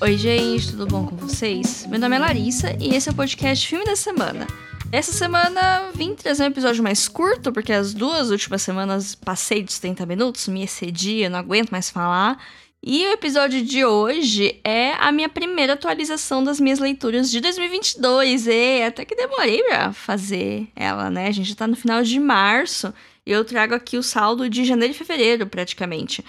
Oi, gente, tudo bom com vocês? Meu nome é Larissa e esse é o podcast Filme da Semana. Essa semana vim trazer um episódio mais curto, porque as duas últimas semanas passei dos 30 minutos, me excedi, eu não aguento mais falar. E o episódio de hoje é a minha primeira atualização das minhas leituras de 2022. E até que demorei pra fazer ela, né? A gente já tá no final de março e eu trago aqui o saldo de janeiro e fevereiro, praticamente.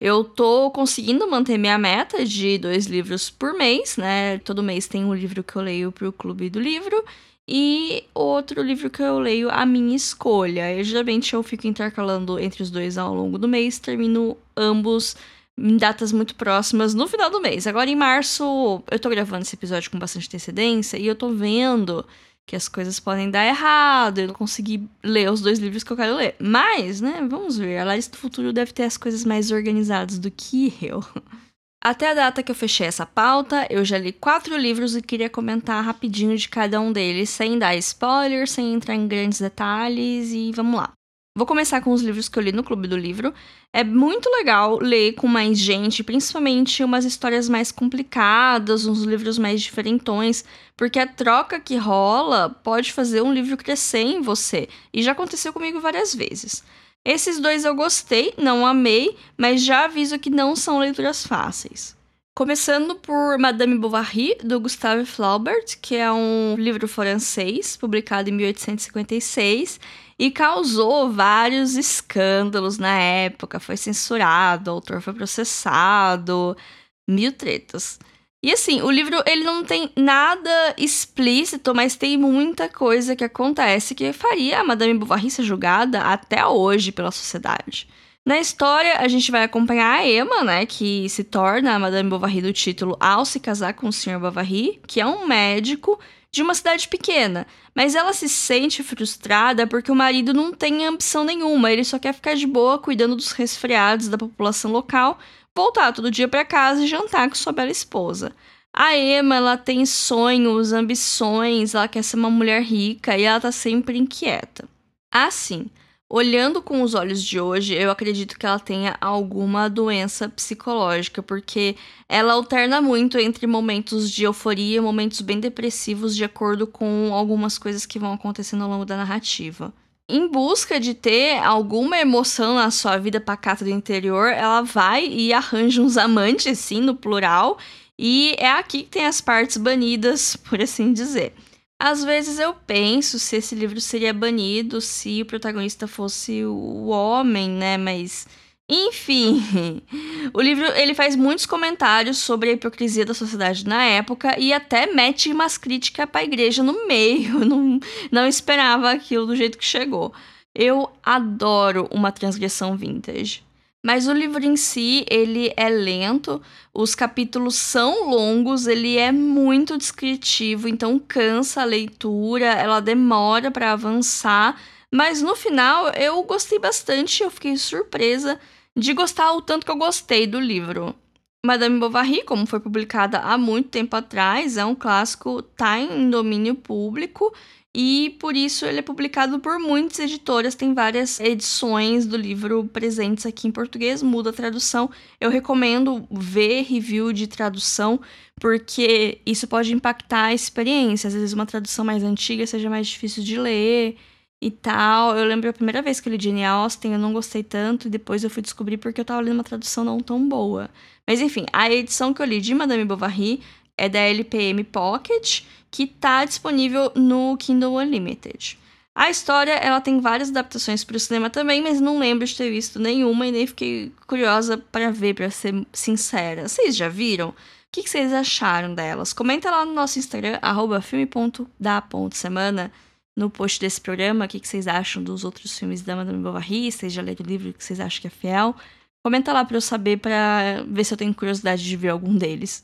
Eu tô conseguindo manter minha meta de dois livros por mês, né? Todo mês tem um livro que eu leio pro Clube do Livro e outro livro que eu leio a minha escolha. E, geralmente eu fico intercalando entre os dois ao longo do mês, termino ambos em datas muito próximas no final do mês. Agora em março, eu tô gravando esse episódio com bastante antecedência e eu tô vendo que as coisas podem dar errado, eu não consegui ler os dois livros que eu quero ler. Mas, né, vamos ver. A Larissa do Futuro deve ter as coisas mais organizadas do que eu. Até a data que eu fechei essa pauta, eu já li quatro livros e queria comentar rapidinho de cada um deles, sem dar spoilers, sem entrar em grandes detalhes e vamos lá. Vou começar com os livros que eu li no Clube do Livro. É muito legal ler com mais gente, principalmente umas histórias mais complicadas, uns livros mais diferentões, porque a troca que rola pode fazer um livro crescer em você. E já aconteceu comigo várias vezes. Esses dois eu gostei, não amei, mas já aviso que não são leituras fáceis. Começando por Madame Bovary, do Gustave Flaubert, que é um livro francês, publicado em 1856 e causou vários escândalos na época. Foi censurado, o autor foi processado, mil tretas. E assim, o livro ele não tem nada explícito, mas tem muita coisa que acontece que faria a Madame Bovary ser julgada até hoje pela sociedade. Na história, a gente vai acompanhar a Emma, né, que se torna a Madame Bovary do título ao se casar com o Sr. Bovary, que é um médico de uma cidade pequena, mas ela se sente frustrada porque o marido não tem ambição nenhuma, ele só quer ficar de boa cuidando dos resfriados da população local, voltar todo dia para casa e jantar com sua bela esposa. A Emma, ela tem sonhos, ambições, ela quer ser uma mulher rica e ela tá sempre inquieta. Assim, Olhando com os olhos de hoje, eu acredito que ela tenha alguma doença psicológica, porque ela alterna muito entre momentos de euforia e momentos bem depressivos, de acordo com algumas coisas que vão acontecendo ao longo da narrativa. Em busca de ter alguma emoção na sua vida pacata do interior, ela vai e arranja uns amantes, sim, no plural, e é aqui que tem as partes banidas, por assim dizer. Às vezes eu penso se esse livro seria banido se o protagonista fosse o homem, né? Mas enfim, o livro ele faz muitos comentários sobre a hipocrisia da sociedade na época e até mete umas críticas para a igreja no meio. Não, não esperava aquilo do jeito que chegou. Eu adoro uma transgressão vintage. Mas o livro em si, ele é lento, os capítulos são longos, ele é muito descritivo, então cansa a leitura, ela demora para avançar, mas no final eu gostei bastante, eu fiquei surpresa de gostar o tanto que eu gostei do livro. Madame Bovary, como foi publicada há muito tempo atrás, é um clássico, tá em domínio público e por isso ele é publicado por muitas editoras, tem várias edições do livro presentes aqui em português, muda a tradução. Eu recomendo ver review de tradução, porque isso pode impactar a experiência. Às vezes uma tradução mais antiga seja mais difícil de ler e tal. Eu lembro a primeira vez que eu li Jane Austen, eu não gostei tanto, e depois eu fui descobrir porque eu tava lendo uma tradução não tão boa. Mas enfim, a edição que eu li de Madame Bovary é da LPM Pocket, que está disponível no Kindle Unlimited. A história, ela tem várias adaptações para o cinema também, mas não lembro de ter visto nenhuma e nem fiquei curiosa para ver, para ser sincera. Vocês já viram? O que, vocês acharam delas? Comenta lá no nosso Instagram, filme.da.semana, no post desse programa, o que, vocês acham dos outros filmes da Madame Bovary, vocês já leram o livro que vocês acham que é fiel. Comenta lá para eu saber, para ver se eu tenho curiosidade de ver algum deles.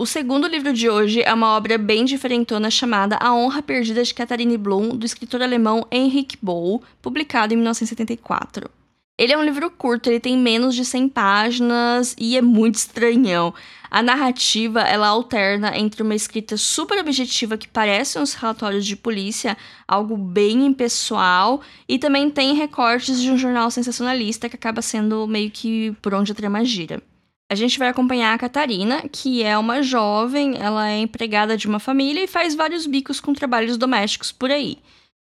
O segundo livro de hoje é uma obra bem diferentona chamada A Honra Perdida de Catherine Blum, do escritor alemão Henrik Boll, publicado em 1974. Ele é um livro curto, ele tem menos de 100 páginas e é muito estranhão. A narrativa, ela alterna entre uma escrita super objetiva que parece uns relatórios de polícia, algo bem impessoal, e também tem recortes de um jornal sensacionalista que acaba sendo meio que por onde a trama gira. A gente vai acompanhar a Catarina, que é uma jovem, ela é empregada de uma família e faz vários bicos com trabalhos domésticos por aí.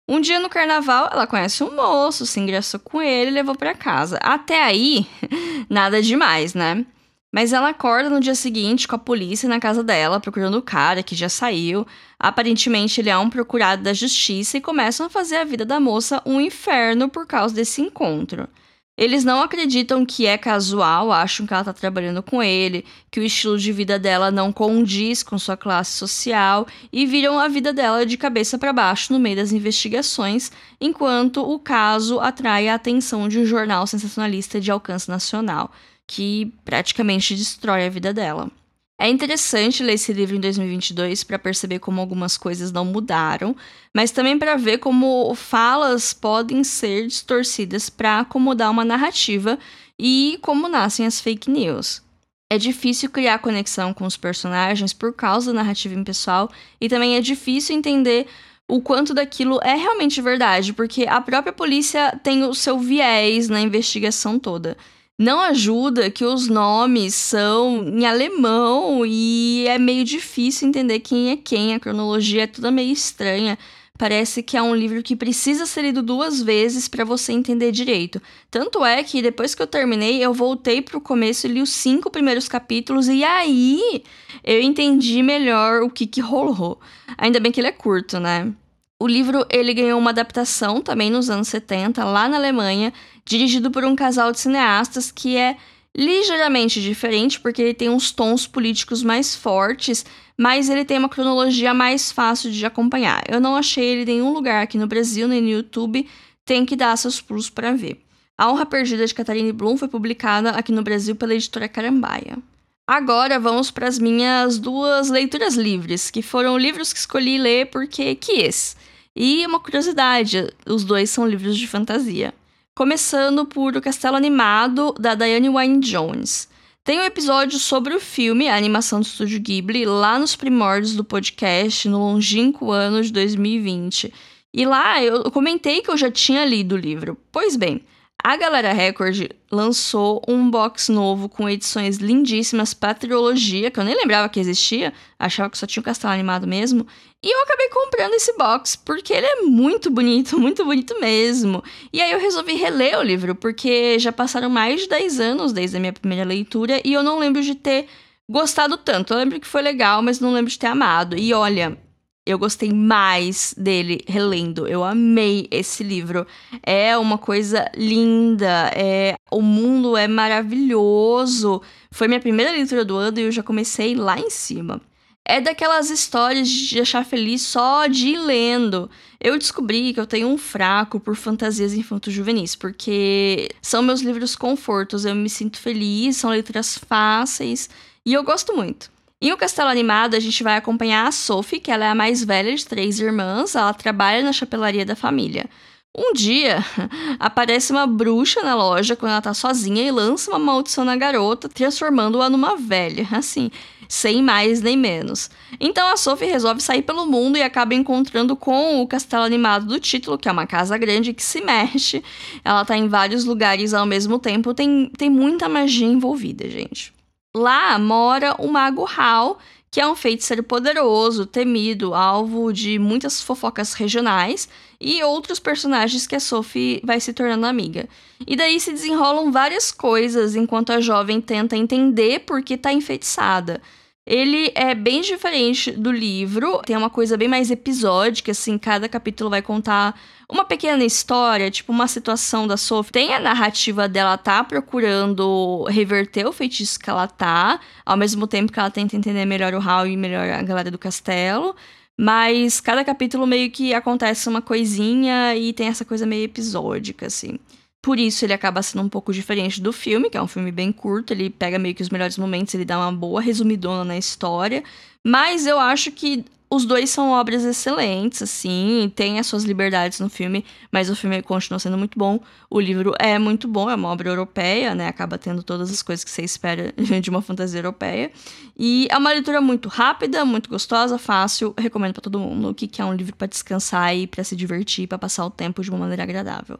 Um dia no carnaval, ela conhece um moço, se engraçou com ele e levou para casa. Até aí, nada demais, né? Mas ela acorda no dia seguinte com a polícia na casa dela, procurando o cara que já saiu. Aparentemente, ele é um procurado da justiça e começam a fazer a vida da moça um inferno por causa desse encontro. Eles não acreditam que é casual, acham que ela tá trabalhando com ele, que o estilo de vida dela não condiz com sua classe social e viram a vida dela de cabeça para baixo no meio das investigações, enquanto o caso atrai a atenção de um jornal sensacionalista de alcance nacional, que praticamente destrói a vida dela. É interessante ler esse livro em 2022 para perceber como algumas coisas não mudaram, mas também para ver como falas podem ser distorcidas para acomodar uma narrativa e como nascem as fake news. É difícil criar conexão com os personagens por causa da narrativa impessoal e também é difícil entender o quanto daquilo é realmente verdade, porque a própria polícia tem o seu viés na investigação toda. Não ajuda que os nomes são em alemão e é meio difícil entender quem é quem, a cronologia é toda meio estranha. Parece que é um livro que precisa ser lido duas vezes para você entender direito. Tanto é que depois que eu terminei, eu voltei pro começo e li os cinco primeiros capítulos e aí eu entendi melhor o que que rolou. Ainda bem que ele é curto, né? O livro ele ganhou uma adaptação também nos anos 70, lá na Alemanha, dirigido por um casal de cineastas que é ligeiramente diferente, porque ele tem uns tons políticos mais fortes, mas ele tem uma cronologia mais fácil de acompanhar. Eu não achei ele em nenhum lugar aqui no Brasil, nem no YouTube, tem que dar seus pulos para ver. A Honra Perdida de Catarine Bloom foi publicada aqui no Brasil pela editora Carambaia. Agora vamos para as minhas duas leituras livres, que foram livros que escolhi ler porque quis. E uma curiosidade, os dois são livros de fantasia. Começando por O Castelo Animado, da Diane Wynne Jones. Tem um episódio sobre o filme, a animação do Estúdio Ghibli, lá nos primórdios do podcast, no longínquo ano de 2020. E lá eu comentei que eu já tinha lido o livro. Pois bem, a Galera Record lançou um box novo com edições lindíssimas para trilogia, que eu nem lembrava que existia, achava que só tinha o castelo animado mesmo. E eu acabei comprando esse box porque ele é muito bonito, muito bonito mesmo. E aí eu resolvi reler o livro, porque já passaram mais de 10 anos desde a minha primeira leitura e eu não lembro de ter gostado tanto. Eu lembro que foi legal, mas não lembro de ter amado. E olha, eu gostei mais dele relendo. Eu amei esse livro. É uma coisa linda. É, o mundo é maravilhoso. Foi minha primeira leitura do ano e eu já comecei lá em cima. É daquelas histórias de deixar feliz só de ir lendo. Eu descobri que eu tenho um fraco por fantasias infanto-juvenis, porque são meus livros confortos. Eu me sinto feliz, são leituras fáceis e eu gosto muito. Em O Castelo Animado, a gente vai acompanhar a Sophie, que ela é a mais velha de três irmãs, ela trabalha na chapelaria da família. Um dia, aparece uma bruxa na loja quando ela tá sozinha e lança uma maldição na garota, transformando-a numa velha, assim, sem mais nem menos. Então a Sophie resolve sair pelo mundo e acaba encontrando com o castelo animado do título, que é uma casa grande que se mexe. Ela tá em vários lugares ao mesmo tempo, tem, tem muita magia envolvida, gente. Lá mora o Mago Hal, que é um feiticeiro poderoso, temido, alvo de muitas fofocas regionais e outros personagens que a Sophie vai se tornando amiga. E daí se desenrolam várias coisas enquanto a jovem tenta entender por que está enfeitiçada. Ele é bem diferente do livro, tem uma coisa bem mais episódica, assim, cada capítulo vai contar uma pequena história, tipo uma situação da Sophie. Tem a narrativa dela tá procurando reverter o feitiço que ela tá, ao mesmo tempo que ela tenta entender melhor o Hal e melhor a galera do castelo. Mas cada capítulo meio que acontece uma coisinha e tem essa coisa meio episódica, assim. Por isso ele acaba sendo um pouco diferente do filme, que é um filme bem curto, ele pega meio que os melhores momentos, ele dá uma boa resumidona na história. Mas eu acho que os dois são obras excelentes, assim, tem as suas liberdades no filme, mas o filme continua sendo muito bom. O livro é muito bom, é uma obra europeia, né? Acaba tendo todas as coisas que você espera de uma fantasia europeia. E é uma leitura muito rápida, muito gostosa, fácil. Recomendo para todo mundo que quer um livro para descansar e para se divertir, para passar o tempo de uma maneira agradável.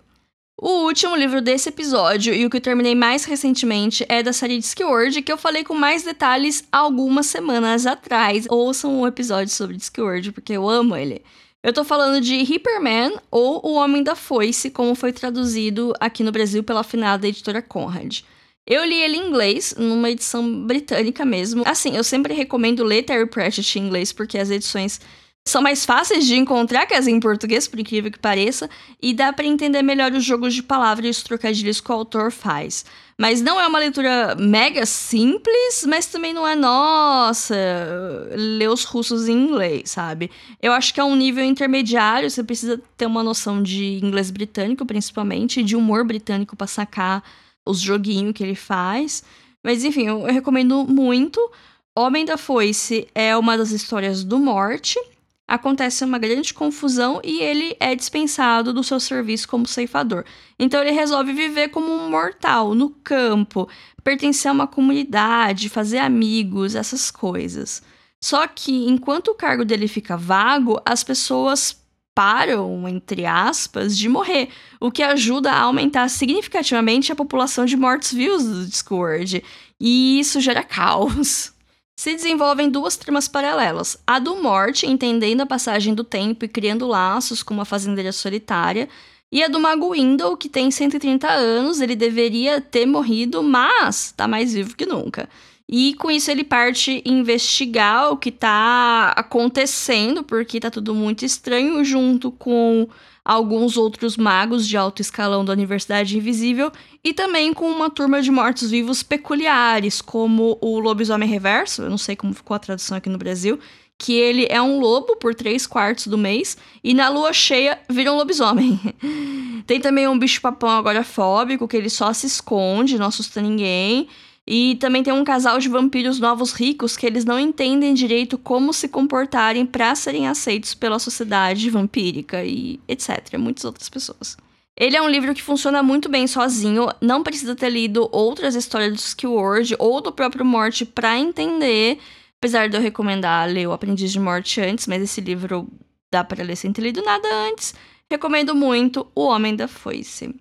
O último livro desse episódio e o que eu terminei mais recentemente é da série Discworld, que eu falei com mais detalhes algumas semanas atrás. Ouçam um episódio sobre Discworld, porque eu amo ele. Eu tô falando de Hyperman ou O Homem da Foice, como foi traduzido aqui no Brasil pela afinada editora Conrad. Eu li ele em inglês, numa edição britânica mesmo. Assim, eu sempre recomendo ler Terry Pratchett em inglês, porque as edições são mais fáceis de encontrar que as em português, por incrível que pareça, e dá para entender melhor os jogos de palavras e os trocadilhos que o autor faz. Mas não é uma leitura mega simples, mas também não é, nossa, ler os russos em inglês, sabe? Eu acho que é um nível intermediário, você precisa ter uma noção de inglês britânico, principalmente, e de humor britânico para sacar os joguinhos que ele faz. Mas enfim, eu recomendo muito. Homem da Foice é uma das histórias do Morte, acontece uma grande confusão e ele é dispensado do seu serviço como ceifador. Então ele resolve viver como um mortal no campo, pertencer a uma comunidade, fazer amigos, essas coisas. Só que enquanto o cargo dele fica vago, as pessoas param, entre aspas, de morrer, o que ajuda a aumentar significativamente a população de mortos-vivos do Discord. E isso gera caos se desenvolvem duas tramas paralelas. A do Morte, entendendo a passagem do tempo e criando laços com uma fazendeira solitária, e a do Mago Windle, que tem 130 anos, ele deveria ter morrido, mas tá mais vivo que nunca. E com isso ele parte investigar o que tá acontecendo, porque tá tudo muito estranho, junto com alguns outros magos de alto escalão da Universidade Invisível e também com uma turma de mortos-vivos peculiares, como o lobisomem reverso, eu não sei como ficou a tradução aqui no Brasil, que ele é um lobo por três quartos do mês e na lua cheia vira um lobisomem. Tem também um bicho-papão agorafóbico, que ele só se esconde, não assusta ninguém. E também tem um casal de vampiros novos ricos que eles não entendem direito como se comportarem para serem aceitos pela sociedade vampírica e etc. Muitas outras pessoas. Ele é um livro que funciona muito bem sozinho, não precisa ter lido outras histórias do Skillword ou do próprio Morte para entender. Apesar de eu recomendar ler O Aprendiz de Morte antes, mas esse livro dá para ler sem ter lido nada antes. Recomendo muito O Homem da Foice.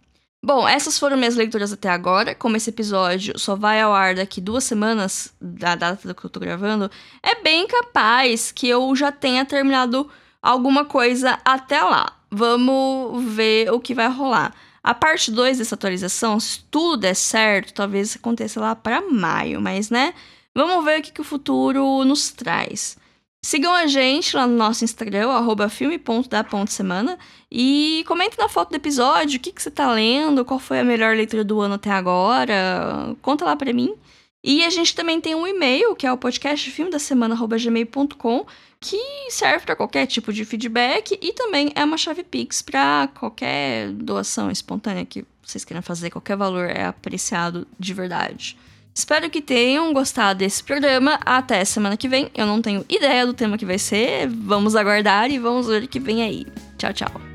Bom, essas foram minhas leituras até agora. Como esse episódio só vai ao ar daqui duas semanas da data que eu tô gravando, é bem capaz que eu já tenha terminado alguma coisa até lá. Vamos ver o que vai rolar. A parte 2 dessa atualização, se tudo der certo, talvez aconteça lá para maio, mas né? Vamos ver o que, que o futuro nos traz. Sigam a gente lá no nosso Instagram, arroba filme.da.semana. E comente na foto do episódio o que, que você tá lendo, qual foi a melhor leitura do ano até agora. Conta lá pra mim. E a gente também tem um e-mail, que é o podcast filme da semana@gmail.com, que serve para qualquer tipo de feedback e também é uma chave Pix para qualquer doação espontânea que vocês queiram fazer, qualquer valor é apreciado de verdade. Espero que tenham gostado desse programa. Até semana que vem. Eu não tenho ideia do tema que vai ser. Vamos aguardar e vamos ver o que vem aí. Tchau, tchau.